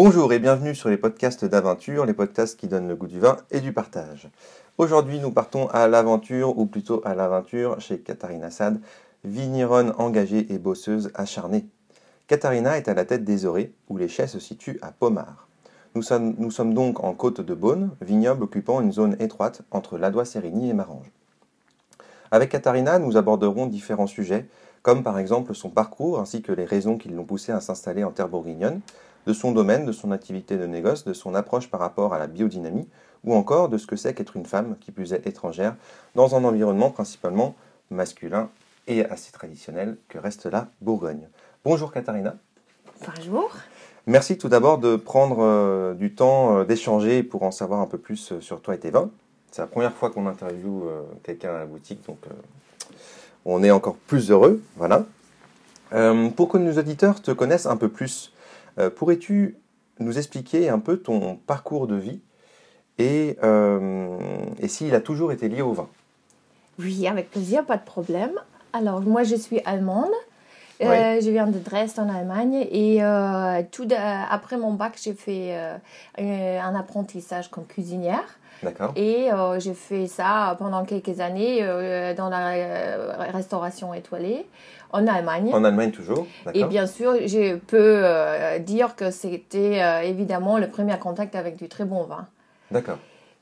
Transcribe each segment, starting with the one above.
Bonjour et bienvenue sur les podcasts d'aventure, les podcasts qui donnent le goût du vin et du partage. Aujourd'hui, nous partons à l'aventure, ou plutôt à l'aventure, chez Katharina Sad, vigneronne engagée et bosseuse acharnée. Katharina est à la tête des Orées, où les chais se situent à Pomard. Nous sommes, donc en côte de Beaune, vignoble occupant une zone étroite entre Ladois-Sérigny et Marange. Avec Katharina, nous aborderons différents sujets, comme par exemple son parcours ainsi que les raisons qui l'ont poussé à s'installer en terre bourguignonne, de son domaine, de son activité de négoce, de son approche par rapport à la biodynamie, ou encore de ce que c'est qu'être une femme, qui plus est étrangère, dans un environnement principalement masculin et assez traditionnel que reste la Bourgogne. Bonjour Katharina. Bonjour. Merci tout d'abord de prendre euh, du temps euh, d'échanger pour en savoir un peu plus euh, sur toi et tes vins. C'est la première fois qu'on interviewe quelqu'un à la boutique, donc on est encore plus heureux. Voilà. pour que nos auditeurs te connaissent un peu plus, euh, pourrais-tu nous expliquer un peu ton parcours de vie et, euh, et s'il a toujours été lié au vin? Oui, avec plaisir, pas de problème. Alors, moi, je suis allemande. Euh, je viens de Dresde en Allemagne et tout après mon bac, j'ai fait un apprentissage comme cuisinière. D'accord. Et j'ai fait ça pendant quelques années dans la restauration étoilée en Allemagne. En Allemagne toujours. Et bien sûr, je peux euh, dire que c'était euh, évidemment le premier contact avec du très bon vin. D'accord.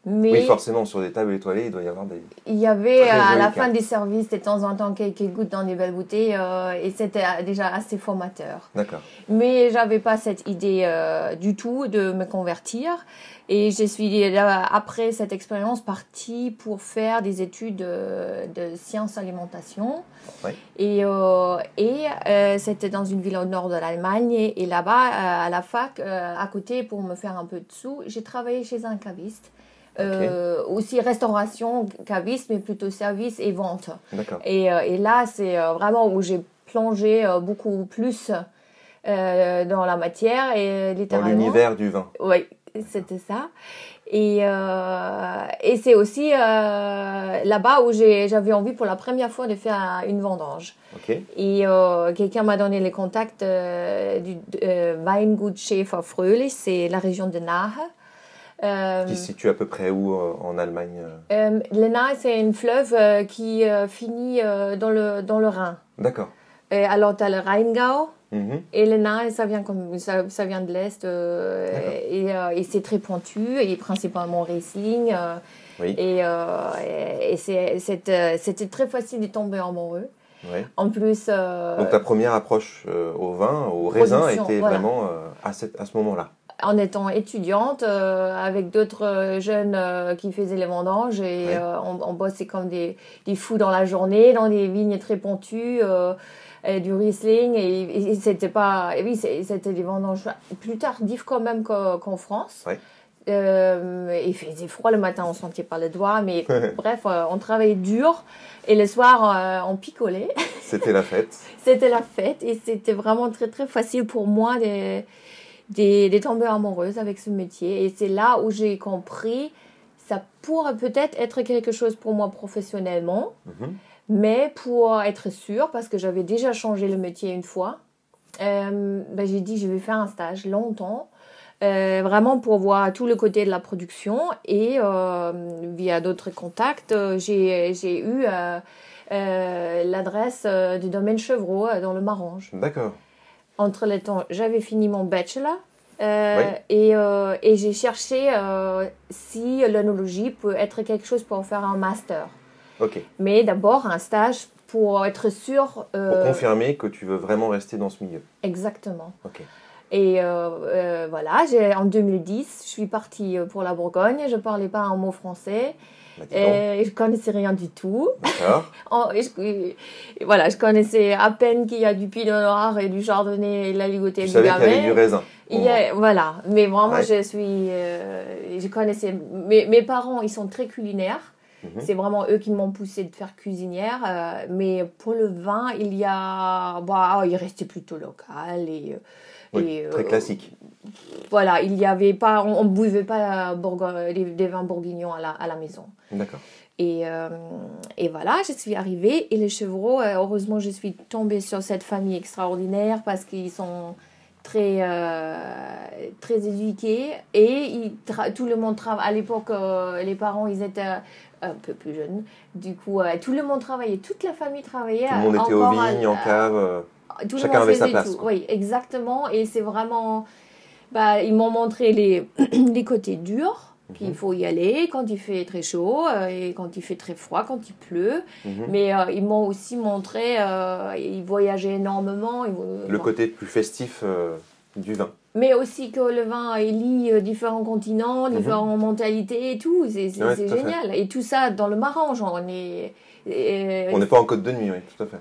Mais oui, forcément, sur des tables étoilées, il doit y avoir des. Il y avait à la fin des services de temps en temps quelques gouttes dans des belles bouteilles euh, et c'était déjà assez formateur. D'accord. Mais j'avais pas cette idée du tout de me convertir. Et je suis après cette expérience partie pour faire des études de, sciences alimentation. Et, euh, et euh, c'était dans une ville au nord de l'Allemagne. Et, là-bas, euh, à la fac, à côté, pour me faire un peu de sous, j'ai travaillé chez un caviste. Aussi restauration, caviste, mais plutôt service et vente. Et, et, là, c'est vraiment où j'ai plongé beaucoup plus dans la matière et littéralement. Dans l'univers du vin. Oui, c'était ça. Et, euh, et c'est aussi euh, là-bas où j'avais envie pour la première fois de faire une vendange. Et euh, quelqu'un m'a donné les contacts du Weingut Schäfer Fröhlich, c'est la région de Nahe. Qui se situe à peu près où en Allemagne Le Nahe, c'est une fleuve qui finit dans, le, dans le Rhin. D'accord. alors, tu as le Rheingau. Mhm. Et le nain, ça vient, comme, ça, ça vient de l'Est euh, et, euh, et c'est très pointu et principalement Riesling. Euh, oui. Et, et c'était très facile de tomber amoureux. Oui. En plus. Donc ta première approche au vin, au raisin, était vraiment à, cette, à ce moment-là en étant étudiante avec d'autres jeunes qui faisaient les vendanges et on, on, bossait comme des, des, fous dans la journée dans des vignes très pointues du Riesling et, c'était pas et oui c'était des vendanges plus tardifs quand même qu'en France. Euh, il faisait froid le matin on sentait pas le doigt mais bref euh, on travaillait dur et le soir euh, on picolait. C'était la fête. C'était la fête et c'était vraiment très très facile pour moi de, de, tomber amoureuse avec ce métier et c'est là où j'ai compris ça pourrait peut-être être quelque chose pour moi professionnellement mm-hmm. Mais pour être sûre, parce que j'avais déjà changé le métier une fois, euh, ben j'ai dit je vais faire un stage longtemps, euh, vraiment pour voir tout le côté de la production. Et euh, via d'autres contacts, j'ai eu l'adresse du domaine Chevreau dans le Marange. D'accord. Entre les temps, j'avais fini mon bachelor. Et, et j'ai cherché si l'onologie peut être quelque chose pour faire un master. Mais d'abord, un stage pour être sûr. Euh, pour confirmer que tu veux vraiment rester dans ce milieu. Exactement. Et euh, euh, voilà, en 2010, je suis partie pour la Bourgogne. Je ne parlais pas un mot français. Bah, et je connaissais rien du tout. D'accord. voilà, je connaissais à peine qu'il y a du pinot noir et du chardonnay et de la ligotée tu savais qu'il y avait du raisin. voilà, mais vraiment, je suis, je connaissais. Mes, mes parents, ils sont très culinaires. Mhm. C'est vraiment eux qui m'ont poussé de faire cuisinière. Euh, mais pour le vin, il y a. Bah, il restait plutôt local. Et, euh, très classique. Voilà, il y avait pas. On ne buvait pas des, vins bourguignons à la, à la maison. D'accord. Et, euh, et, voilà, je suis arrivée. Et les chevreaux, heureusement, je suis tombée sur cette famille extraordinaire parce qu'ils sont très, euh, très éduqués et ils tout le monde travaille. À l'époque, euh, les parents, ils étaient un peu plus jeunes. Du coup, euh, tout le monde travaillait, toute la famille travaillait. Tout le monde était aux vignes, en cave. euh, tout Chacun le monde avait sa faisait place, tout. Oui, exactement. Et c'est vraiment. Bah, ils m'ont montré les, les côtés durs, qu'il Mhm. faut y aller quand il fait très chaud euh, et quand il fait très froid, quand il pleut. mhm. Mais euh, ils m'ont aussi montré, euh, ils voyageaient énormément. ils- Le bon. côté plus festif euh, du vin. Mais aussi que le vin il lie euh, différents continents, différentes mentalités et tout. C'est Mhm. Ouais, fait. génial. Et tout ça dans le Marange. On est. On n'est pas en côte de nuit, oui, tout à fait.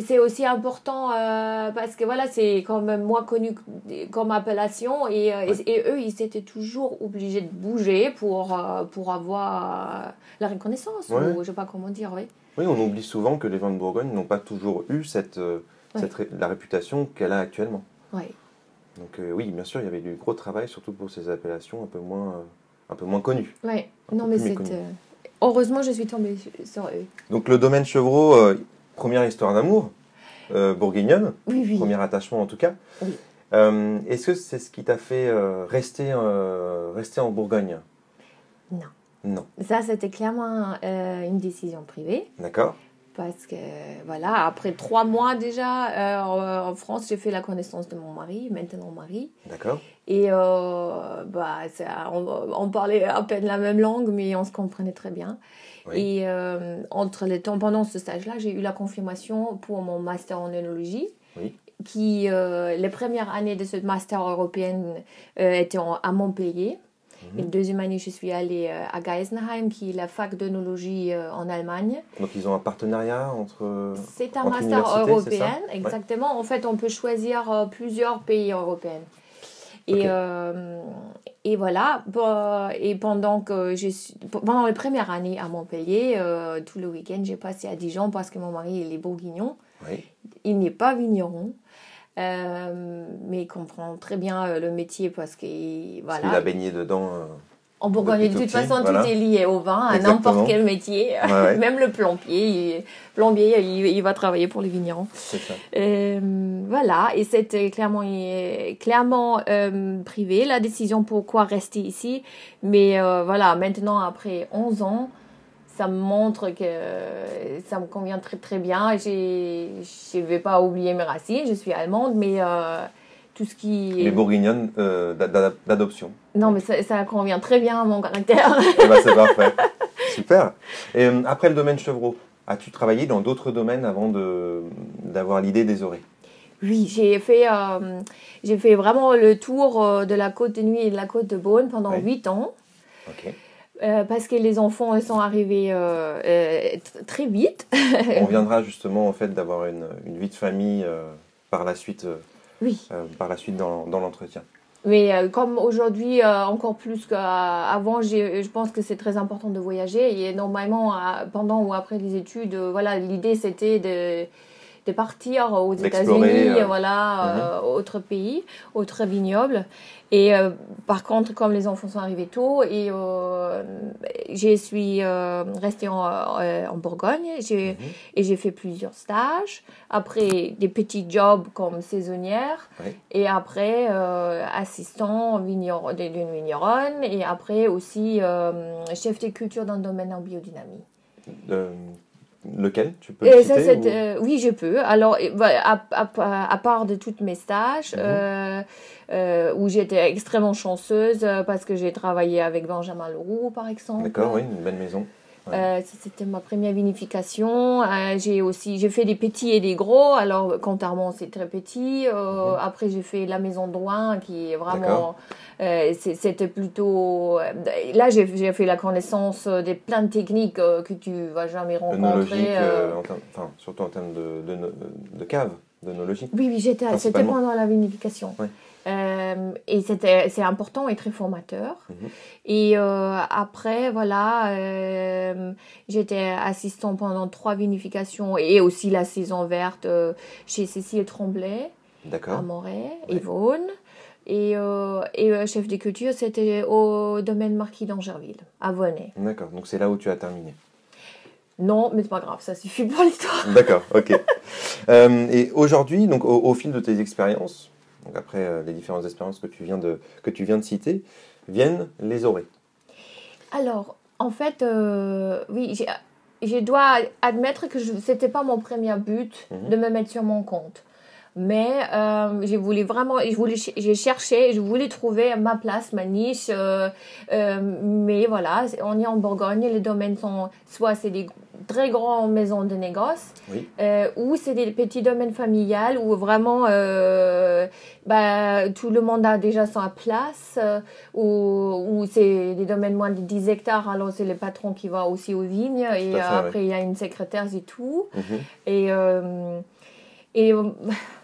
C'est aussi important euh, parce que voilà, c'est quand même moins connu comme appellation et, euh, et- et eux, ils étaient toujours obligés de bouger pour, euh, pour avoir la reconnaissance, Ouais. ou je sais pas comment dire, oui. Oui, on oublie souvent que les vins de Bourgogne n'ont pas toujours eu cette, Ouais. cette ré- la réputation qu'elle a actuellement. Ouais. Donc euh, oui, bien sûr, il y avait du gros travail, surtout pour ces appellations un peu moins, un peu moins connues. Un Non, mais c'est. Heureusement, je suis tombée sur- sur eux. Donc le domaine Chevreau, euh, première histoire d'amour, euh, bourguignonne, Oui, oui. premier attachement en tout cas. Oui. Euh, Est-ce que c'est ce qui t'a fait euh, rester, rester en Bourgogne? Non. Non, Ça, c'était clairement une décision privée. d'accord. Parce que, voilà, après trois mois déjà euh, en- France, j'ai fait la connaissance de mon mari, maintenant mari. D'accord. Et euh, bah, ça, on, on parlait à peine la même langue, mais on se comprenait très bien. Oui. Et euh, entre les temps, pendant ce stage-là, j'ai eu la confirmation pour mon master en œnologie. Oui. Qui, euh, les premières années de ce master européen euh, étaient en- à Montpellier. Mhm. Et deuxième année, je suis allée à Geisenheim, qui est la fac d'œnologie en Allemagne. Donc ils ont un partenariat entre... C'est un Entre master européen, exactement. En fait, on peut choisir plusieurs pays européens. Et, euh, et voilà. Bon, Et pendant que je suis, pendant les premières années à Montpellier, euh, tout le week-end, j'ai passé à Dijon parce que mon mari il est bourguignon. Oui. Il n'est pas vigneron. euh, mais il comprend très bien euh, le métier parce qu'il voilà, a baigné dedans. Euh, en Bourgogne, de tout toute façon, voilà. tout est lié au vin, à n'importe quel métier. Ouais, ouais. Même le plombier, il, plombier il, il va travailler pour les vignerons. C'est ça. Euh, voilà, et c'était clairement, clairement euh, privé, la décision pourquoi rester ici. Mais euh, voilà, maintenant, après 11 ans, ça me montre que ça me convient très très bien. Je ne vais pas oublier mes racines, je suis allemande, mais euh, tout ce qui... Les bourguignonnes euh, d'a- d'a- d'adoption. Non, mais ça, ça convient très bien à mon caractère. Eh ben, c'est parfait. Super. Et euh, après le domaine Chevreau, as-tu travaillé dans d'autres domaines avant de- d'avoir l'idée des orées Oui, j'ai fait, euh, j'ai fait vraiment le tour de la côte de nuit et de la côte de Beaune pendant Oui. 8 ans. Ok. euh, parce que les enfants sont arrivés euh, euh, tr- très vite. On viendra justement en fait d'avoir une, une vie de famille euh, par la suite, euh, Oui, euh, par la suite dans, dans l'entretien. mais euh, comme aujourd'hui, euh, encore plus qu'avant, je pense que c'est très important de voyager. Et normalement, pendant ou après les études, voilà, l'idée c'était de, de partir aux États-Unis, euh, voilà, euh, autres pays, autres vignobles. Et euh, par contre, comme les enfants sont arrivés tôt, et euh, je suis euh, restée en, euh, en Bourgogne, j'ai Mhm. et j'ai fait plusieurs stages. Après, des petits jobs comme saisonnière. Oui. Et après, assistant vigneron- d'une vigneronne. Et après aussi, chef de culture dans le domaine en biodynamie. Lequel? Tu peux Et le ça, citer c'est, ou- euh, oui, je peux. Alors, voilà, à, à- à part de tous mes stages, Mhm. euh, euh, où j'étais extrêmement chanceuse euh, parce que j'ai travaillé avec Benjamin Leroux, par exemple. D'accord, oui, une belle maison. Euh, c'était ma première vinification. Euh, j'ai aussi j'ai fait des petits et des gros. Alors, Cantarmont, c'est très petit. Euh, Mhm. Après, j'ai fait la maison Drouin, qui est vraiment. C'était plutôt. Là, j'ai fait la connaissance des plein de techniques que tu vas jamais rencontrer. en enfin, surtout en termes de, de, de, cave. Oui, oui, j'étais, pendant la vinification. Ouais. Euh, et c'était, c'est important et très formateur. Mhm. Et euh, après, voilà, euh, j'étais assistant pendant trois vinifications et aussi la saison verte euh, chez Cécile Tremblay à. Moret, Ouais. Yvonne. Et, et chef de culture, c'était au domaine Marquis d'Angerville, à Vonnet. D'accord, donc c'est là où tu as terminé. Non, mais c'est pas grave, ça suffit pour l'histoire. D'accord, ok. Euh, et aujourd'hui, donc au, au fil de tes expériences, donc après euh, les différentes expériences que tu viens de, que tu viens de citer, viennent les orées. Alors, en fait, euh, oui, je dois admettre que ce n'était pas mon premier but Mhm. de me mettre sur mon compte. Mais euh, vraiment, je voulais, ch- j'ai cherché, je voulais trouver ma place, ma niche. euh, mais voilà, on est en Bourgogne, les domaines sont soit c'est des très grandes maisons de négoce, Oui. euh, ou c'est des petits domaines familiales où vraiment euh, bah, tout le monde a déjà sa place, euh, ou, ou c'est des domaines moins de 10 hectares, alors c'est le patron qui va aussi aux vignes, et fait, euh, après il y a une secrétaire et tout. Mhm. Et, euh, et euh,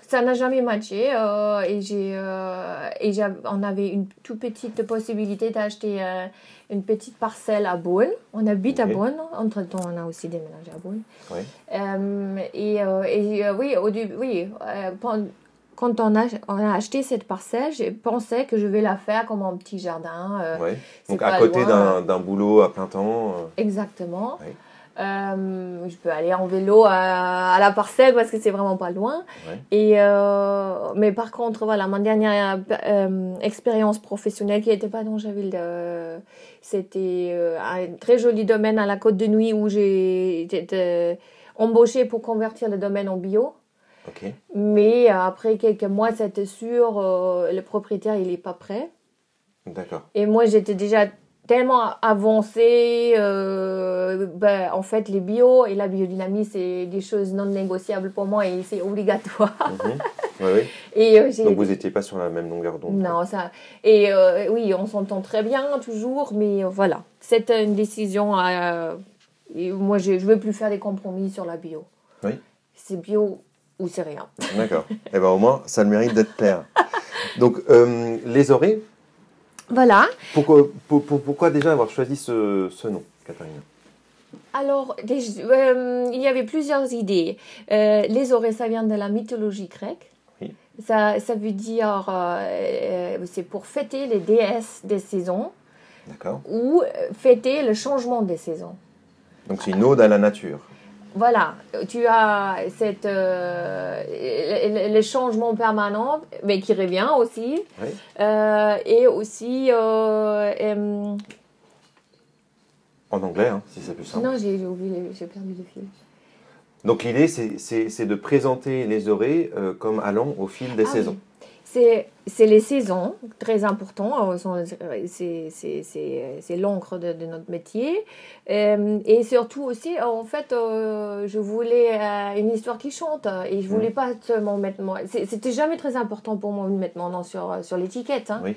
ça n'a jamais matché. euh, et j'ai, euh, et on avait une toute petite possibilité d'acheter euh, une petite parcelle à Beaune. On habite à. Beaune. Entre-temps, on a aussi déménagé à Beaune. Ouais. Euh, et euh, et, euh, oui, au oui, quand on a, on a acheté cette parcelle, j'ai pensé que je vais la faire comme un petit jardin. Ouais. Donc à côté d'un boulot à plein temps. Exactement. Oui. Euh, je peux aller en vélo à, à la parcelle parce que c'est vraiment pas loin. Ouais. Et euh, mais par contre, voilà, ma dernière euh, expérience professionnelle qui n'était pas dans Javille, c'était un très joli domaine à la Côte de Nuit où j'ai été embauchée pour convertir le domaine en bio. Ok. Mais après quelques mois, c'était sûr, le propriétaire il est pas prêt. D'accord. Et moi, j'étais déjà tellement avancée. euh, ben, en fait, les bio et la biodynamie, c'est des choses non négociables pour moi et c'est obligatoire. Mhm. Ouais, ouais. Et euh, Donc vous n'étiez pas sur la même longueur d'onde. quoi. non, ça. Et euh, oui, on s'entend très bien toujours, mais voilà, c'est une décision. à- et moi, je ne veux plus faire des compromis sur la bio. Oui. C'est bio ou c'est rien. D'accord. Et ben au moins, ça le mérite d'être clair. Donc les orées, Voilà. pourquoi, pour- pour- pourquoi déjà avoir choisi ce, ce nom, Catherine? Alors, euh, il y avait plusieurs idées. Euh, les orées, ça vient de la mythologie grecque. Oui. Ça, ça veut dire, euh, c'est pour fêter les déesses des saisons D'accord. ou fêter le changement des saisons. Donc c'est une ode à la nature. Voilà, tu as cette, euh, le, le- le changement permanent, mais qui revient aussi. Oui. Euh, et aussi, euh, euh, En anglais, hein, si c'est plus simple. non, j'ai oublié, j'ai perdu le fil. Donc l'idée, c'est- de présenter les orées comme allant au fil des Ah saisons. oui. C'est, c'est les saisons, très important. euh, sont- C'est, l'encre de, de notre métier. Euh, et surtout aussi, euh, en fait, euh, je voulais euh, une histoire qui chante. Et je voulais pas seulement mettre c'est- C'était jamais très important pour moi de mettre mon nom sur, sur l'étiquette. hein. Oui.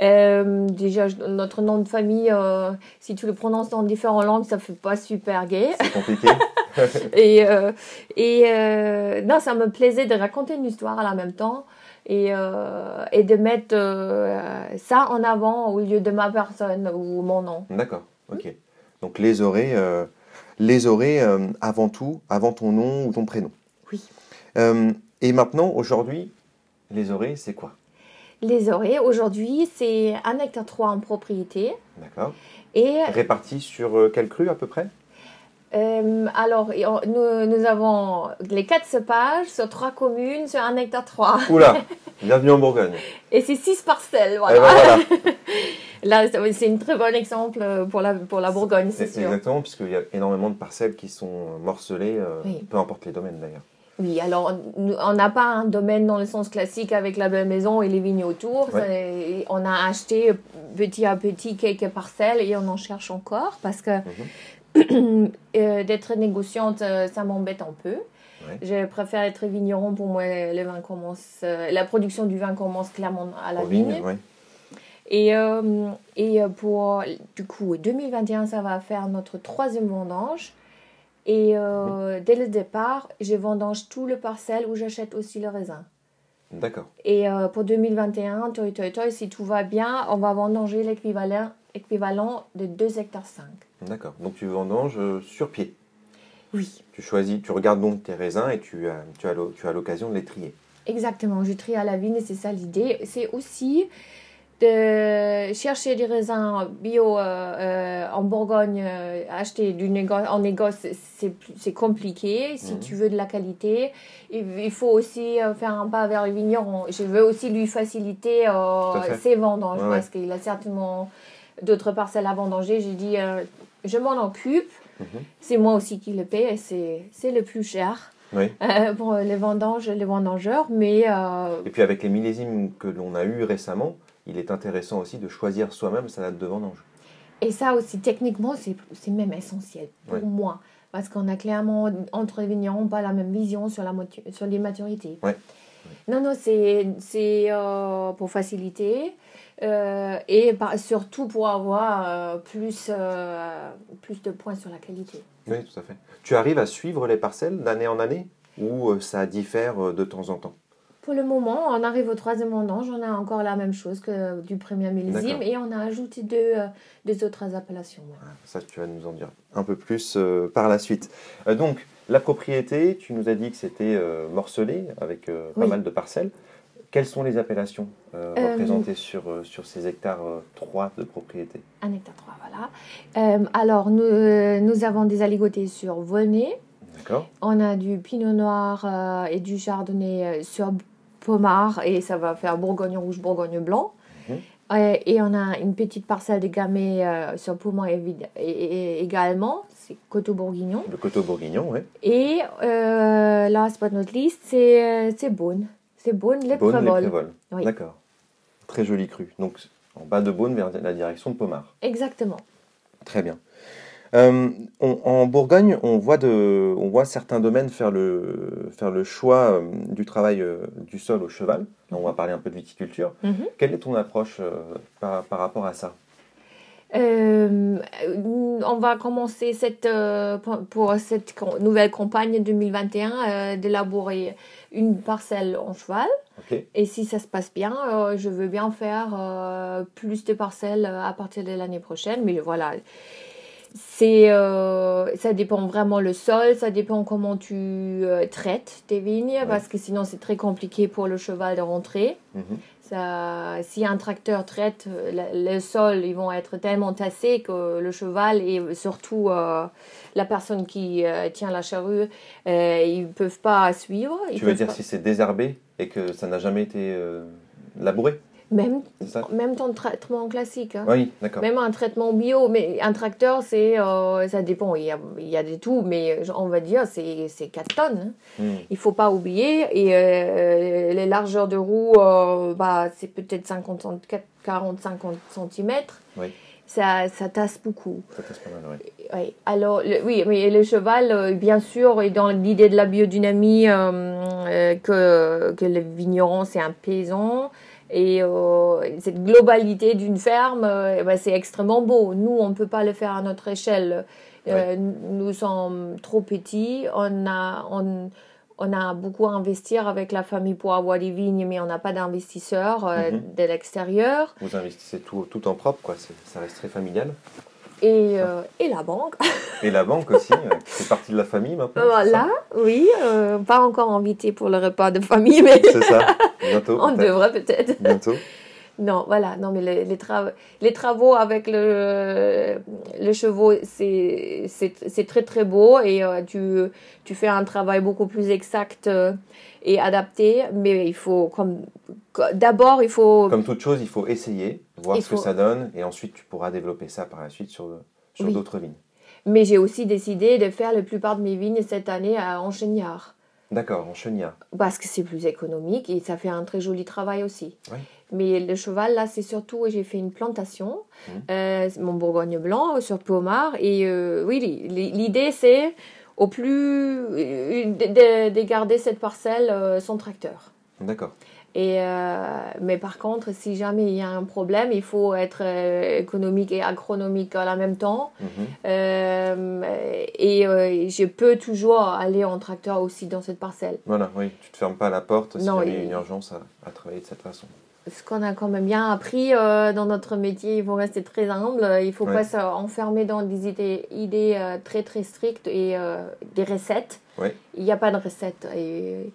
Euh, déjà, notre nom de famille, euh, si tu le prononces dans différentes langues, ça fait pas super gay. C'est compliqué. Et, euh, et euh, non, ça me plaisait de raconter une histoire à la même temps et, euh, et de mettre euh, ça en avant au lieu de ma personne ou mon nom. D'accord. Ok. Donc les orées, euh, les avant tout, avant ton nom ou ton prénom. Oui. Et maintenant, aujourd'hui, les orées, c'est quoi? Les orées, aujourd'hui, c'est un hectare 3 en propriété. D'accord. Et Répartis sur quelle crue à peu près? Euh, alors, nous, nous avons les quatre cépages sur trois communes sur un hectare 3. Oula Bienvenue en Bourgogne. Et c'est six parcelles, Eh voilà. ben voilà. Là, c'est un très bon exemple pour la, pour la Bourgogne, c'est sûr. Exactement, puisqu'il y a énormément de parcelles qui sont morcelées, euh, Oui. peu importe les domaines d'ailleurs. Oui, alors on n'a pas un domaine dans le sens classique avec la belle maison et les vignes autour. Ouais. On a acheté petit à petit quelques parcelles et on en cherche encore parce que Mhm. D'être négociante, euh, ça m'embête un peu. Ouais. Je préfère être vigneron. Pour moi, le vin commence, euh, la production du vin commence clairement à la vigne. ouais. Et, euh, et pour, du coup, 2021, ça va faire notre troisième vendange. Et euh, dès le départ, je vendange tout le parcelle où j'achète aussi le raisin. D'accord. Et euh, pour 2021, toi, toi, toi, si tout va bien, on va vendanger l'équivalent équivalent de 2 hectares 5. D'accord. Donc tu vendanges euh, sur pied. Oui, Tu choisis, tu regardes donc tes raisins et tu as, tu as l'occasion de les trier. exactement. Je trie à la vigne et c'est ça l'idée. C'est aussi de chercher des raisins bio euh, euh, en Bourgogne, euh, acheter du en négoce, c'est compliqué. Si Mhm. tu veux de la qualité, il, il faut aussi faire un pas vers le vigneron. Je veux aussi lui faciliter euh, ses vendanges Ouais, ouais. parce qu'il a certainement d'autres parcelles à vendanger. J'ai dit, euh, je m'en occupe. Mhm. C'est moi aussi qui le paie et c'est c'est le plus cher Oui. euh, pour les vendanges, les vendangeurs. Mais euh, Et puis avec les millésimes que l'on a eu récemment, il est intéressant aussi de choisir soi-même sa date de vendange. Et ça aussi, techniquement, c'est c'est même essentiel pour moi. Parce qu'on a clairement, entre les vignerons, pas la même vision sur, la sur les maturités. Ouais. Non, non, c'est c'est, euh, pour faciliter. Euh, et par- surtout pour avoir euh, plus, euh, plus de points sur la qualité. Oui, tout à fait. Tu arrives à suivre les parcelles d'année en année ou ça diffère de temps en temps? Pour le moment, on arrive au troisième vendange, on a encore la même chose que du premier millésime et on a ajouté deux, deux autres appellations. ouais. Ça, tu vas nous en dire un peu plus par la suite. Donc, la propriété, tu nous as dit que c'était morcelé avec pas Oui. mal de parcelles. Quelles sont les appellations euh, Euh, représentées sur, euh, sur ces hectares euh, 3 de propriété? Un hectare 3, voilà. Alors, nous, nous avons des aligotés sur Volnay. D'accord On a du pinot noir et du chardonnay sur Pomard. Et ça va faire Bourgogne rouge, Bourgogne blanc. Mhm. Euh, et on a une petite parcelle de gamay euh, sur Pomard évid- et, et- également. C'est Coteau Bourguignon. Le coteau bourguignon, oui. Et euh, last but not least, c'est c'est Beaune. C'est Beaune, les Beaune, les Prévols. Prévols. Oui. D'accord. Très joli cru. Donc, en bas de Beaune vers la direction de Pomard. Exactement. Très bien. Euh, on- en Bourgogne, on voit, de, on voit certains domaines faire le, faire le choix euh, du travail euh, du sol au cheval. On va parler un peu de viticulture. Mhm. Quelle est ton approche par, par rapport à ça? Euh, on va commencer cette, euh, pour- cette nouvelle campagne 2021 euh, d'élaborer une parcelle en cheval. Et si ça se passe bien, je veux bien faire plus de parcelles à partir de l'année prochaine. Mais voilà, c'est, ça dépend vraiment le sol, ça dépend comment tu traites tes vignes, parce que sinon c'est très compliqué pour le cheval de rentrer. Mhm. Ça, si un tracteur traite le, sol, ils vont être tellement tassés que le cheval et surtout euh, la personne qui euh, tient la charrue, euh, ils peuvent pas suivre. Ils Tu veux dire pas- si c'est désherbé et que ça n'a jamais été labouré? Même même ton traitement classique. hein. Oui, d'accord. Même un traitement bio, mais un tracteur, c'est, euh, ça dépend. Il y a, il y a des tout, mais on va dire c'est c'est 4 tonnes. hein. Hmm. Il faut pas oublier. Et euh, les largeurs de roue, euh, bah, c'est peut-être 50, 40, 50 cm. Oui. Ça, ça tasse beaucoup. Ça passe pas mal, oui. Oui, alors, le- oui, mais le cheval, euh, bien sûr, est dans l'idée de la biodynamie, euh, euh, que, que le vigneron, c'est un paysan. Et euh, cette globalité d'une ferme, euh, ben, c'est extrêmement beau. Nous, on ne peut pas le faire à notre échelle. Euh, Nous sommes trop petits. On a, on, on a beaucoup à investir avec la famille pour avoir des vignes, mais on n'a pas d'investisseurs Mhm. de l'extérieur. Vous investissez tout, tout en propre, quoi. Ça reste très familial. Et, euh, et la banque. Et la banque aussi, euh, qui fait partie de la famille maintenant. Voilà, oui, euh, pas encore invité pour le repas de famille, mais C'est ça. Bientôt. on devrait peut-être. Bientôt. Non, voilà, non, mais les, les, tra- les travaux avec le, le chevaux, c'est c'est- c'est très très beau et euh, tu, tu fais un travail beaucoup plus exact euh, et adapté, mais il faut, comme d'abord, il faut. Comme toute chose, il faut essayer, voir Il ce que ça donne, et ensuite tu pourras développer ça par la suite sur, sur Oui. d'autres vignes. Mais j'ai aussi décidé de faire la plupart de mes vignes cette année à Encheniard. D'accord, en cheniard. Parce que c'est plus économique et ça fait un très joli travail aussi. Oui. Mais le cheval, là, c'est surtout, j'ai fait une plantation, Mhm. euh, mon Bourgogne blanc sur Pomard. Et euh, oui, li- li- l'idée, c'est au plus euh, de, de- de garder cette parcelle euh, sans tracteur. D'accord. Et, euh, mais par contre, si jamais il y a un problème, il faut être euh, économique et agronomique en même temps. Mhm. Euh, et je peux toujours aller en tracteur aussi dans cette parcelle. Voilà, oui, tu te fermes pas la porte si Non, jamais il y a une urgence à, à travailler de cette façon. ce qu'on a quand même bien appris dans notre métier, il faut rester très humble, il faut Ouais. pas s'enfermer dans des idées, idées très très strictes et des recettes. Ouais. Il n'y a pas de recette. Et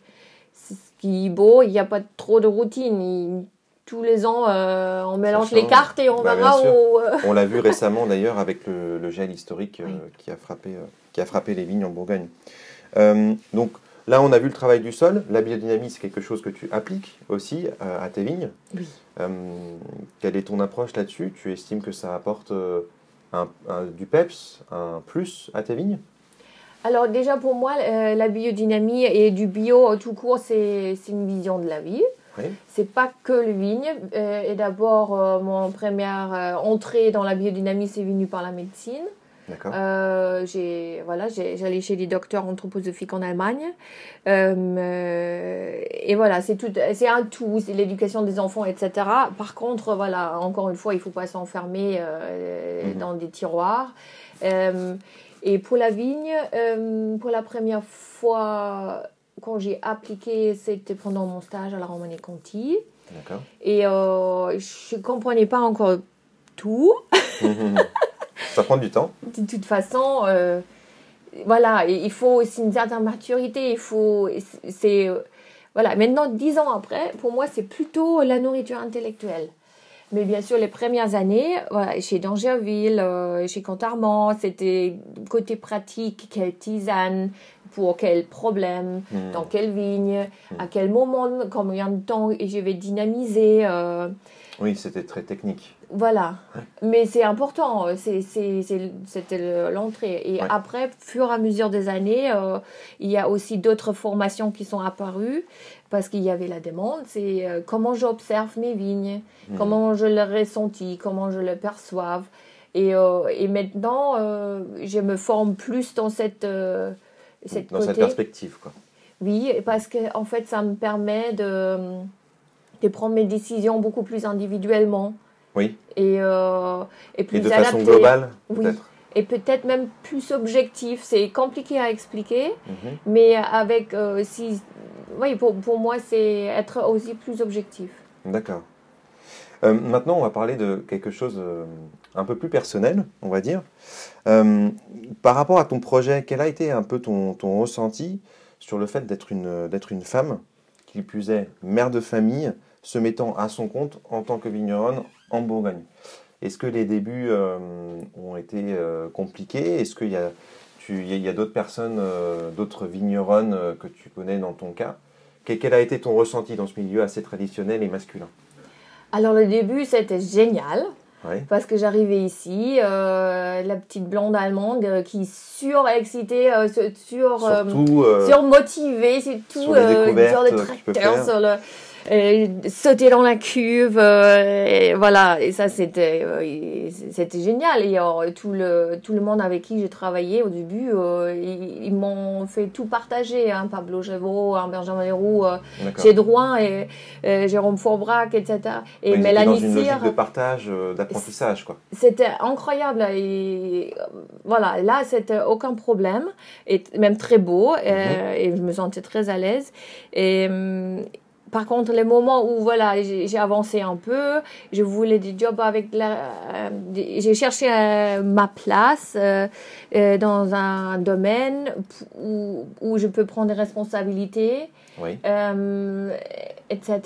est beau, il n'y a pas trop de routine. Il- tous les ans, euh, on mélange les cartes et on Bah, sûr. où. euh, On l'a vu récemment d'ailleurs avec le, le gel historique euh, Oui. qui, a frappé, qui a frappé les vignes en Bourgogne. Donc là, on a vu le travail du sol. La biodynamie, c'est quelque chose que tu appliques aussi euh, à tes vignes. Oui. Euh, quelle est ton approche là-dessus? Tu estimes que ça apporte euh, un- un- du PEPS, un plus à tes vignes? Alors déjà pour moi, euh, la biodynamie et du bio euh, tout court, c'est une vision de la vie. Oui. C'est pas que le vigne. Euh, et d'abord, euh, mon première entrée dans la biodynamie, c'est venu par la médecine. D'accord. Euh, j'ai voilà, j'allais chez des docteurs anthroposophiques en Allemagne. Euh, et voilà, c'est tout, c'est un tout, c'est l'éducation des enfants, etc. Par contre, voilà, encore une fois, il faut pas s'enfermer euh, Mhm. dans des tiroirs. Et pour la vigne, euh, pour la première fois, quand j'ai appliqué, c'était pendant mon stage à la Romanée-Conti. D'accord. Et euh, je comprenais pas encore tout. ça prend du temps. de toute façon, euh, voilà, il faut aussi une certaine maturité. Il faut, c'est, voilà. Maintenant, dix ans après, pour moi, c'est plutôt la nourriture intellectuelle. Mais bien sûr, les premières années, voilà, chez Dangerville, euh, chez Contarmant, c'était côté pratique, quelle tisane, pour quel problème, Mhm. dans quelle vigne, à quel moment, combien de temps je vais dynamiser. euh, Oui, c'était très technique. voilà, mais c'est important, c'est- c'est- c'est- c'était le- l'entrée. Et Ouais. après, fur et à mesure des années, euh, il y a aussi d'autres formations qui sont apparues parce qu'il y avait la demande. C'est euh, comment j'observe mes vignes, Mhm. comment je le ressentis, comment je le perçoive. Et, euh, et maintenant, euh, je me forme plus dans cette, cette Dans cette côté. perspective, quoi. Oui, parce que en fait, ça me permet de, de prendre mes décisions beaucoup plus individuellement. Oui. Et, et plus Et de façon globale, Oui. peut-être. Et peut-être même plus objectif. C'est compliqué à expliquer, Mhm. mais avec euh, si, oui, pour, moi, c'est être aussi plus objectif. D'accord. Euh, maintenant, on va parler de quelque chose euh, un peu plus personnel, on va dire. Euh, par rapport à ton projet, quel a été un peu ton, ressenti sur le fait d'être une, une femme, qui plus est mère de famille, se mettant à son compte en tant que vigneronne en Bourgogne? Est-ce que les débuts euh, ont été compliqués? Est-ce qu'il y a, il y a- d'autres personnes, euh, d'autres vigneronnes euh, que tu connais dans ton cas. Quel, quel a été ton ressenti dans ce milieu assez traditionnel et masculin? Alors le début, c'était génial. Parce que j'arrivais ici, euh, la petite blonde allemande euh, qui surexcitée, euh, sur, sur, surmotivée, c'est tout, sur les sur le que tracteur, sur le, euh, sauter dans la cuve, euh, et voilà, et ça c'était euh, et c'était génial. Et euh, tout le tout le monde avec qui j'ai travaillé au début, ils, ils m'ont fait tout partager, hein, Pablo Gévaux, hein, Benjamin Leroux, chez Drouin et Jérôme Fourbrac, etc. Et étaient Mélanie dans une logique de partage, d'apprentissage, quoi. C'était incroyable. Et voilà, là c'était aucun problème. Et même très beau. Euh, et je me sentais très à l'aise. Et hum, par contre, les moments où voilà, j'ai avancé un peu, je voulais des jobs avec la, euh, j'ai cherché euh, ma place euh, dans un domaine où, où je peux prendre des responsabilités Oui. etc.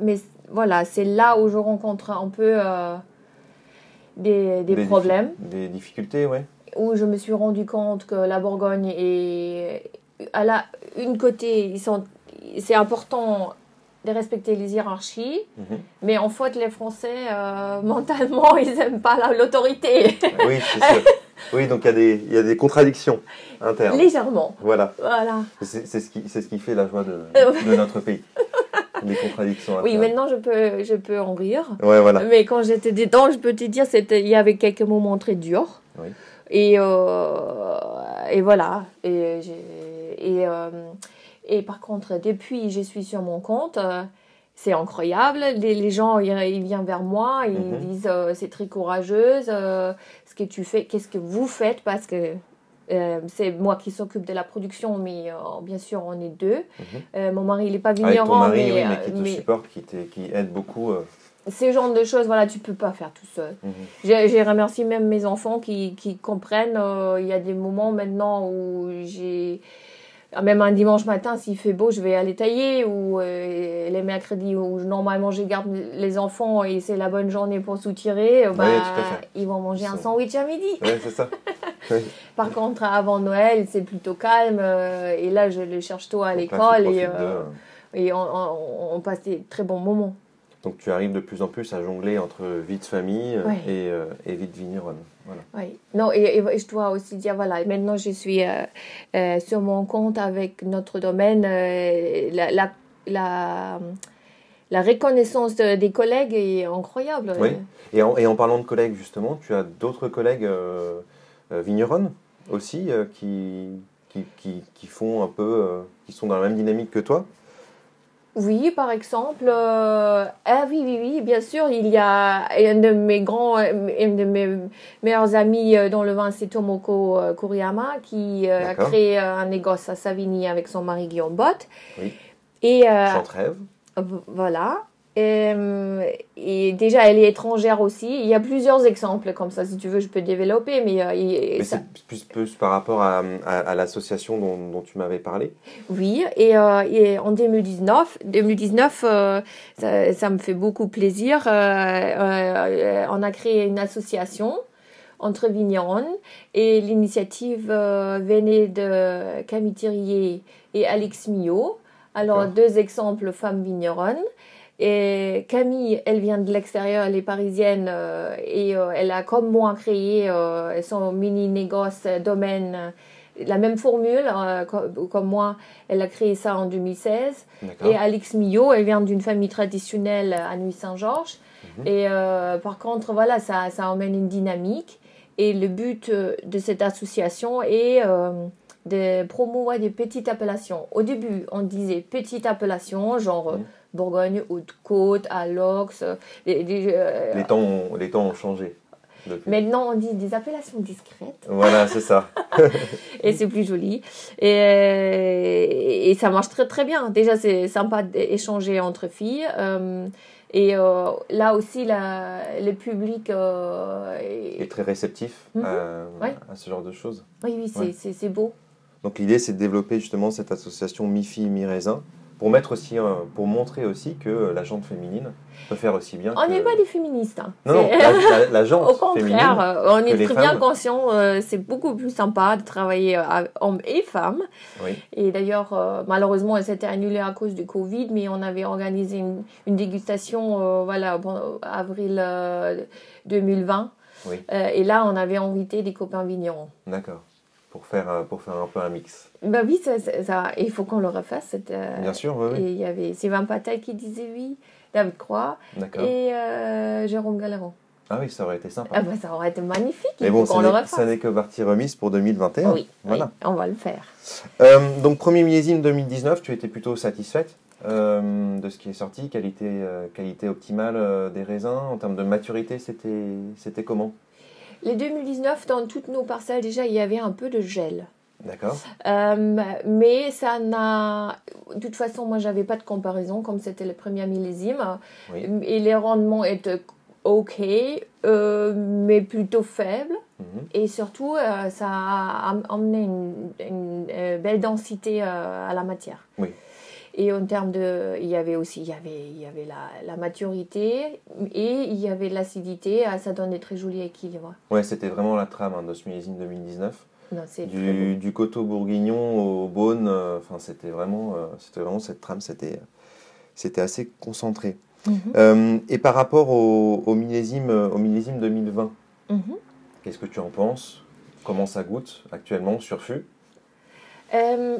Mais voilà, c'est là où je rencontre un peu des, des diffi- problèmes, Des difficultés, oui. où je me suis rendu compte que la Bourgogne est à la une côté, ils sont, c'est important de respecter les hiérarchies, Mhm. mais en fait les Français euh, mentalement ils aiment pas la- l'autorité Oui, c'est sûr. Oui, donc il y, a des- il y a des contradictions internes. légèrement. Voilà. Voilà. C'est ce, qui, ce qui fait la joie de, de notre pays. Des contradictions internes. Oui, maintenant je peux je peux en rire. Ouais, voilà. Mais quand j'étais dedans, je peux te dire, il y avait quelques moments très durs. Oui. Et, euh, et voilà. Et, et, euh, et par contre, depuis je suis sur mon compte, euh, c'est incroyable. Les, les gens, ils, viennent vers moi, ils Mhm. disent euh, c'est très courageuse, euh, ce que tu fais, qu'est-ce que vous faites? Parce que euh, c'est moi qui s'occupe de la production, mais bien sûr on est deux. Mhm. Mon mari il n'est pas Avec vigneron, mari, mais, oui, mais qui te mais supporte, qui, qui aide beaucoup. euh. ce genre de choses, voilà, tu peux pas faire tout seul. Mhm. J'ai j'ai remercié même mes enfants qui, qui comprennent. Il y a des moments maintenant où j'ai même un dimanche matin, s'il fait beau, je vais aller tailler. Ou euh, les mercredis où normalement je garde les enfants et c'est la bonne journée pour soutirer, bah, ils vont manger un sandwich à midi. Oui, c'est ça. Oui. Par contre, avant Noël, c'est plutôt calme. euh, et là, je les cherche tôt à l'école et, euh, et on, on- on passe des très bons moments. Donc tu arrives de plus en plus à jongler entre vie de famille et, euh, et vie de vigneronne. Voilà. Oui. Non, et, et je dois aussi dire, voilà, maintenant je suis euh, euh, sur mon compte avec notre domaine. euh, la, la, la, la reconnaissance de- des collègues est incroyable. Oui. Et en, et en parlant de collègues, justement, tu as d'autres collègues euh, euh, vigneronnes aussi euh, qui, qui, qui, qui font un peu, euh, qui sont dans la même dynamique que toi? Oui, par exemple, euh, ah oui, oui, oui, bien sûr, il y a un de mes grands, un de mes meilleurs amis euh, dans le vin, c'est Tomoko euh, Kuriyama, qui euh, a créé un négoce à Savigny avec son mari Guillaume Bott. Oui. Et euh, Chantrève voilà. Et, euh, et déjà, elle est étrangère aussi. Il y a plusieurs exemples comme ça, si tu veux, je peux développer, mais, euh, il- Mais ça- c'est plus, plus par rapport à, à, à l'association dont, dont tu m'avais parlé. Oui, et, euh, et en 2019, 2019 euh, ça, ça me fait beaucoup plaisir. On a créé une association entre vignerons et l'initiative venait de Camille Thirier et Alex Millot. Alors, deux exemples femmes vigneronnes. Et Camille, elle vient de l'extérieur, elle est parisienne euh, et euh, elle a comme moi créé euh, son mini négoce euh, domaine, euh, la même formule euh, co- comme moi, elle a créé ça en 2016. D'accord. Et Alix Millot, elle vient d'une famille traditionnelle à Nuit-Saint-Georges. Mhm. Et euh, par contre, voilà, ça, ça emmène une dynamique. Et le but de cette association est euh, de promouvoir des petites appellations. Au début, on disait petites appellations, genre Mhm. Bourgogne, Haute-Côte, Alox. euh, des- des, euh, Les temps, ont, les temps ont changé. depuis. Maintenant, on dit des appellations discrètes. Voilà, c'est ça. et c'est plus joli. Et, euh, et ça marche très très bien. Déjà, c'est sympa d'échanger entre filles. euh, et euh, là aussi, la, le public. euh, est- très réceptif Mhm. à, Ouais. à ce genre de choses. Oui, oui, c'est Ouais. c'est- c'est beau. Donc l'idée, c'est de développer justement cette association mi-fille, mi-raisin pour mettre aussi, pour montrer aussi que la jante féminine peut faire aussi bien. On que... n'est pas des féministes. hein. Non, non, la, la, la jante Au contraire, euh, on est très bien femmes. conscient, euh, c'est beaucoup plus sympa de travailler euh, hommes et femmes. Oui. Et d'ailleurs, euh, malheureusement, elle s'était annulée à cause du Covid, mais on avait organisé une, une dégustation euh, voilà, bon, avril euh, 2020. Oui. Et là, on avait invité des copains vignerons. D'accord. Pour faire, euh, pour faire un peu un mix. Bah oui, ça, il faut qu'on le refasse. cette, euh, Bien sûr, oui, Et il y avait Sylvain Patel qui disait oui, David Croix et euh, Jérôme Galeron. Ah oui, ça aurait été sympa. Ah bah, ça aurait été magnifique, Mais bon, ça n'est- refasse. ça n'est que partie remise pour 2021. Oui, Voilà. oui, on va le faire. Euh, donc, premier millésime 2019, tu étais plutôt satisfaite euh, de ce qui est sorti Qualité, qualité optimale des raisins En termes de maturité, c'était c'était comment? Les 2019, dans toutes nos parcelles, déjà, il y avait un peu de gel. D'accord Euh, mais ça n'a. De toute façon, moi, j'avais pas de comparaison, comme c'était le premier millésime. Oui. Et les rendements étaient OK, euh, mais plutôt faibles. Mhm. Et surtout, euh, ça a am- amené une, une, belle densité à la matière. Oui. Et en termes de, il y avait aussi, il y avait, il y avait la, la maturité et il y avait l'acidité. Ah, Ça donne des très jolis équilibres. Ouais, c'était vraiment la trame hein, de ce millésime 2019. Non. Du, du coteau bourguignon au Beaune, euh, enfin, c'était vraiment, euh, c'était vraiment cette trame, c'était c'était assez concentré. Mhm, Euh, et par rapport au, au millésime, au millésime 2020, mhm. qu'est-ce que tu en penses? Comment ça goûte actuellement sur fût? Euh,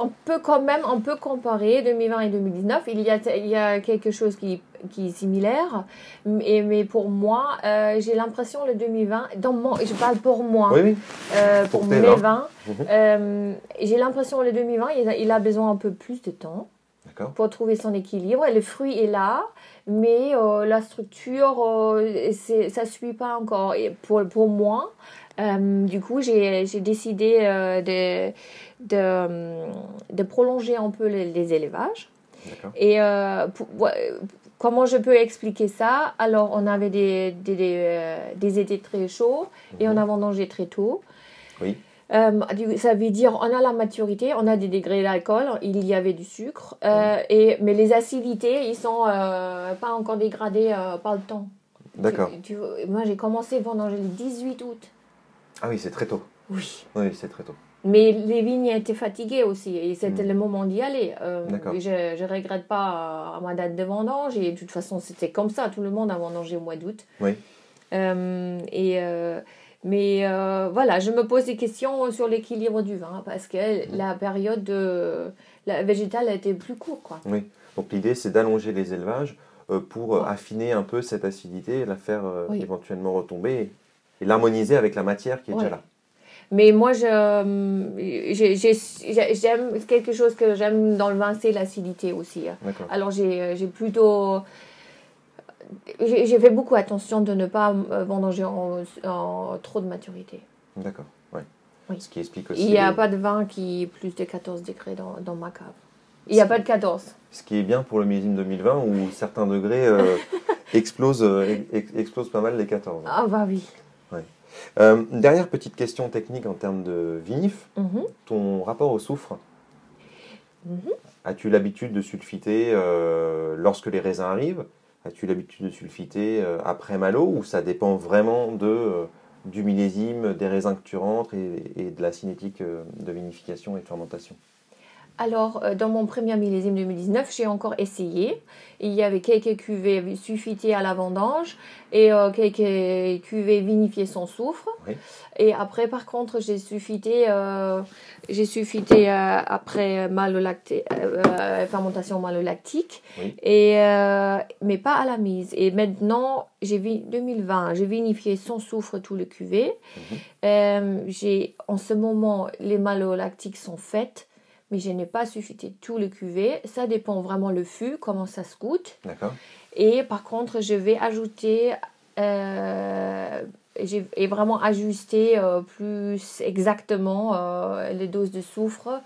on peut quand même on peut comparer 2020 et 2019. Il y a, il y a quelque chose qui, qui est similaire. Mais, mais pour moi, euh, j'ai l'impression le 2020, dans mon, je parle pour moi, Oui, euh, pour mes vins. vins, Mhm. j'ai l'impression le 2020, il a, il a besoin un peu plus de temps pour trouver son équilibre. Et le fruit est là, mais euh, la structure, euh, ça ne suit pas encore. Et pour, pour moi, euh, du coup, j'ai décidé euh, de, de, de prolonger un peu les, les élevages. Et euh, pour- comment je peux expliquer ça? Alors, on avait des, des, des, euh, des étés très chauds et on Mhm. a vendangé très tôt. Oui. Euh, ça veut dire on a la maturité, on a des degrés d'alcool, il y avait du sucre, euh, et, mais les acidités, ils sont euh, pas encore dégradés euh, par le temps. D'accord. Moi, j'ai commencé vendanger le 18 août. Ah oui, c'est très tôt. Oui. Oui, c'est très tôt. Mais les vignes étaient fatiguées aussi et c'était Mm. le moment d'y aller. Euh, D'accord. je ne regrette pas euh, ma date de vendange et de toute façon c'était comme ça, tout le monde a vendangé au mois d'août. Oui. Euh, et, euh, mais voilà, je me pose des questions sur l'équilibre du vin parce que Mm. la période de, la végétale a été plus courte. Quoi. Oui. Donc l'idée, c'est d'allonger les élevages pour Ouais. affiner un peu cette acidité et la faire Oui. éventuellement retomber et l'harmoniser avec la matière qui est Ouais. déjà là. Mais moi, j'ai- j'aime quelque chose que j'aime dans le vin, c'est l'acidité aussi. hein. Alors j'ai j'ai plutôt... J'ai j'ai fait beaucoup attention de ne pas euh, vendanger en, en trop de maturité. D'accord. Ouais. Oui. Ce qui explique aussi. Il n'y a les- pas de vin qui est plus de 14 degrés dans, dans ma cave. Il n'y a pas de 14. Ce qui est bien pour le millésime 2020 où certains degrés euh, explosent, euh, ex- explosent pas mal les 14. Ah bah oui. Euh, dernière petite question technique en termes de vinif. Mhm. Ton rapport au soufre Mhm. As-tu l'habitude de sulfiter euh, lorsque les raisins arrivent? As-tu l'habitude de sulfiter euh, après malo ou ça dépend vraiment de, du millésime, des raisins que tu rentres et, et de la cinétique de vinification et de fermentation? Alors, euh, dans mon premier millésime 2019, j'ai encore essayé. Il y avait quelques cuvées sulfitées à la vendange et euh, quelques cuvées vinifiées sans soufre. Oui. Et après, par contre, j'ai sulfité, euh, j'ai sulfité euh, après malolacté, fermentation malolactique, Oui. et, mais pas à la mise. Et maintenant, j'ai vi- 2020, j'ai vinifié sans soufre tous les cuvées. Mhm. J'ai, en ce moment, les malolactiques sont faites mais je n'ai pas sulfité tous les cuvées. Ça dépend vraiment le fût, comment ça se goûte. D'accord Et par contre, je vais ajouter euh, j'ai et vraiment ajuster euh, plus exactement euh, les doses de soufre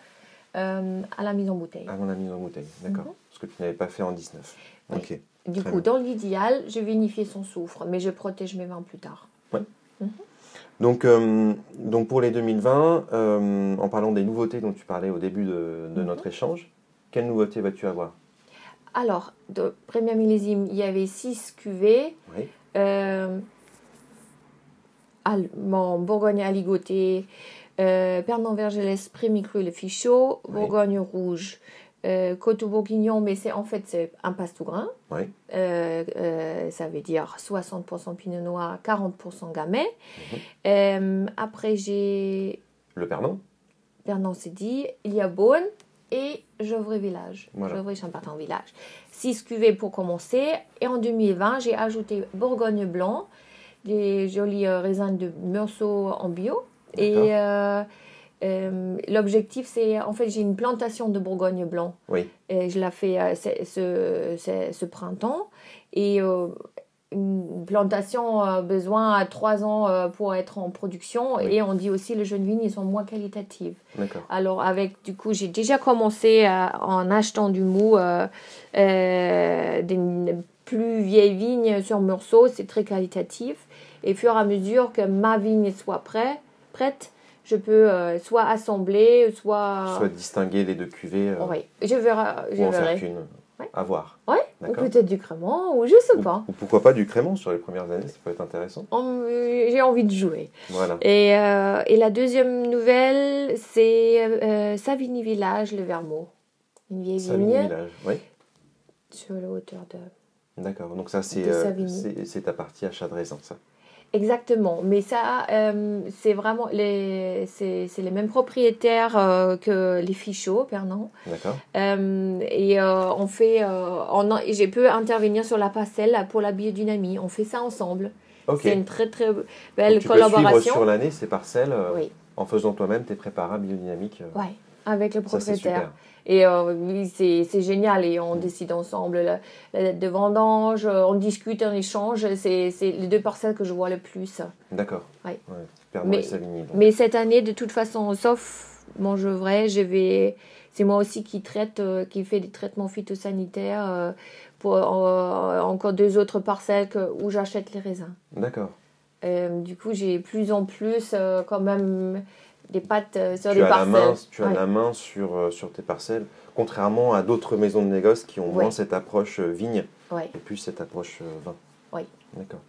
euh, à la mise en bouteille. Avant la mise en bouteille, d'accord. Mhm. Ce que tu n'avais pas fait en 19. Oui. Ok. du très coup, bien. dans l'idéal, je vinifie son soufre, mais je protège mes vins plus tard. Donc, euh, donc pour les 2020, euh, en parlant des nouveautés dont tu parlais au début de, de Mhm. notre échange, quelles nouveautés vas-tu avoir? Alors, de premier millésime, il y avait 6 cuvées. Oui. Euh, Allemand, Bourgogne aligoté, Pernon Vergelès, Prémicru, le Fichot, Oui. Bourgogne rouge, euh, Coteau Bourguignon, mais c'est en fait c'est un passe-tout-grain. Oui. Euh, euh, ça veut dire 60% Pinot Noir, 40% Gamay. Mhm. Après j'ai Le Pernon Vernon c'est dit, il y a Beaune et Gevrey Village. Voilà. Gevrey Chambertin Village. 6 cuvées pour commencer. Et en 2020, j'ai ajouté Bourgogne Blanc, des jolis raisins de Meursault en bio. Et. Euh, l'objectif, c'est en fait, j'ai une plantation de Bourgogne Blanc. Oui. Et je la fais euh, ce, ce, printemps. Et euh, une plantation a besoin à 3 ans pour être en production. Oui. Et on dit aussi les jeunes vignes, ils sont moins qualitatives. D'accord. Alors avec du coup j'ai déjà commencé en achetant du mou des plus vieilles vignes sur Meursault, c'est très qualitatif. Et au fur et à mesure que ma vigne soit prête, prête je peux euh, soit assembler, soit... Soit distinguer les deux cuvées euh, Oui, je verrai. Je ou en faire qu'une. Ouais. À voir. Ouais, ou peut-être du crément, ou je sais Ou, pas. ou pourquoi pas du crément sur les premières années, ça peut être intéressant. J'ai envie de jouer. Voilà. Et, euh, et la deuxième nouvelle, c'est Savigny Village, le Vermont. Une vieille Savigny vigne Village. Oui. sur la hauteur de... D'accord. Donc ça, c'est ta partie achat de raisin, ça. Exactement, mais ça, euh, c'est vraiment les, c'est, c'est les mêmes propriétaires euh, que les Fichots, Pernan. D'accord. Euh, et on fait, on j'ai pu intervenir sur la parcelle pour la biodynamie. On fait ça ensemble. Ok. C'est une très très Donc, belle tu peux suivre collaboration. sur l'année ces parcelles Oui, en faisant toi-même tes préparats biodynamiques. ouais, avec le Ça, c'est propriétaire. super. Et euh, oui, c'est génial. Et on décide ensemble la, la date de vendange, euh, on discute, on échange. C'est les deux parcelles que je vois le plus. D'accord. Ouais. Mais- Savigny. donc. Mais cette année, de toute façon, sauf mon vrai, je vais. C'est moi aussi qui traite, euh, qui fait des traitements phytosanitaires euh, pour encore deux autres parcelles que- où j'achète les raisins. D'accord. Du coup, j'ai plus en plus quand même des pâtes euh, sur tu des as, la parcelles. main, tu as Ouais. la main sur, euh, sur tes parcelles, contrairement à d'autres maisons de négoce qui ont Ouais. moins cette approche euh, vigne Ouais. et plus cette approche vin. Oui. D'accord.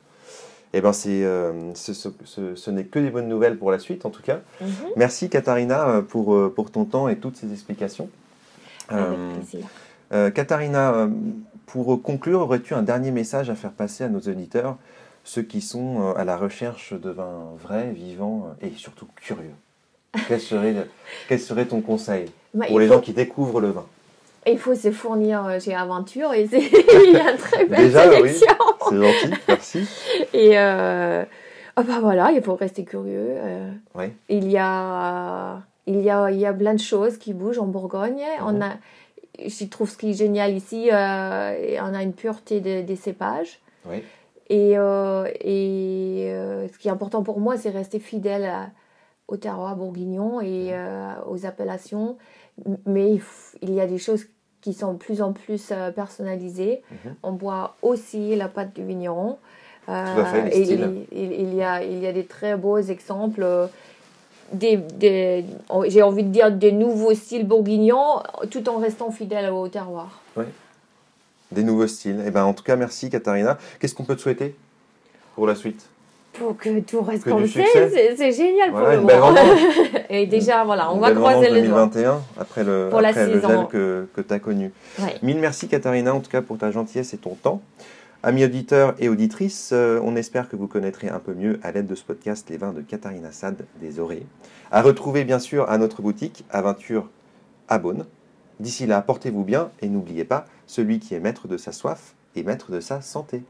Eh ben c'est, euh, ce, ce- ce- ce n'est que des bonnes nouvelles pour la suite en tout cas. Mhm. Merci Katharina pour, pour ton temps et toutes ces explications. Avec Euh, plaisir. euh, Katharina, pour conclure, aurais-tu un dernier message à faire passer à nos auditeurs, ceux qui sont à la recherche de vins vrais, vivants et surtout curieux? Quel serait, quel serait ton conseil Bah, pour les faut, gens qui découvrent le vin? Il faut se fournir euh, chez Aventure et c'est- il y a une très belle Déjà, oui. C'est gentil, merci. Et euh, ah bah voilà, il faut rester curieux. euh, Oui. il, y a, il, y a, il y a plein de choses qui bougent en Bourgogne. On Mhm. a, je trouve ce qui est génial ici, euh, on a une pureté de- des cépages. Oui. Et, et ce qui est important pour moi, c'est rester fidèle à- au terroir bourguignon et euh, aux appellations. Mais il, y a des choses qui sont de plus en plus euh, personnalisées. Mhm. On boit aussi la pâte du vigneron. À fait, et il, il- il y a, il y a des très beaux exemples. euh, Des, des- j'ai envie de dire des nouveaux styles bourguignons tout en restant fidèle au terroir. Des nouveaux styles. Eh ben, en tout cas, merci Katharina. Qu'est-ce qu'on peut te souhaiter pour la suite? Pour que tout reste Que comme c'est, c'est génial Voilà, pour le moment. Et déjà, voilà, on Une va belle croiser les doigts. 2021 après le, Pour la après le gel que, que tu as connu. Ouais. Mille merci Katharina, en tout cas pour ta gentillesse et ton temps. Amis auditeurs et auditrices, euh, on espère que vous connaîtrez un peu mieux à l'aide de ce podcast les vins de Katharina Sad des Aurées. À retrouver bien sûr à notre boutique Aventure à Beaune. D'ici là, portez-vous bien et n'oubliez pas, celui qui est maître de sa soif est maître de sa santé.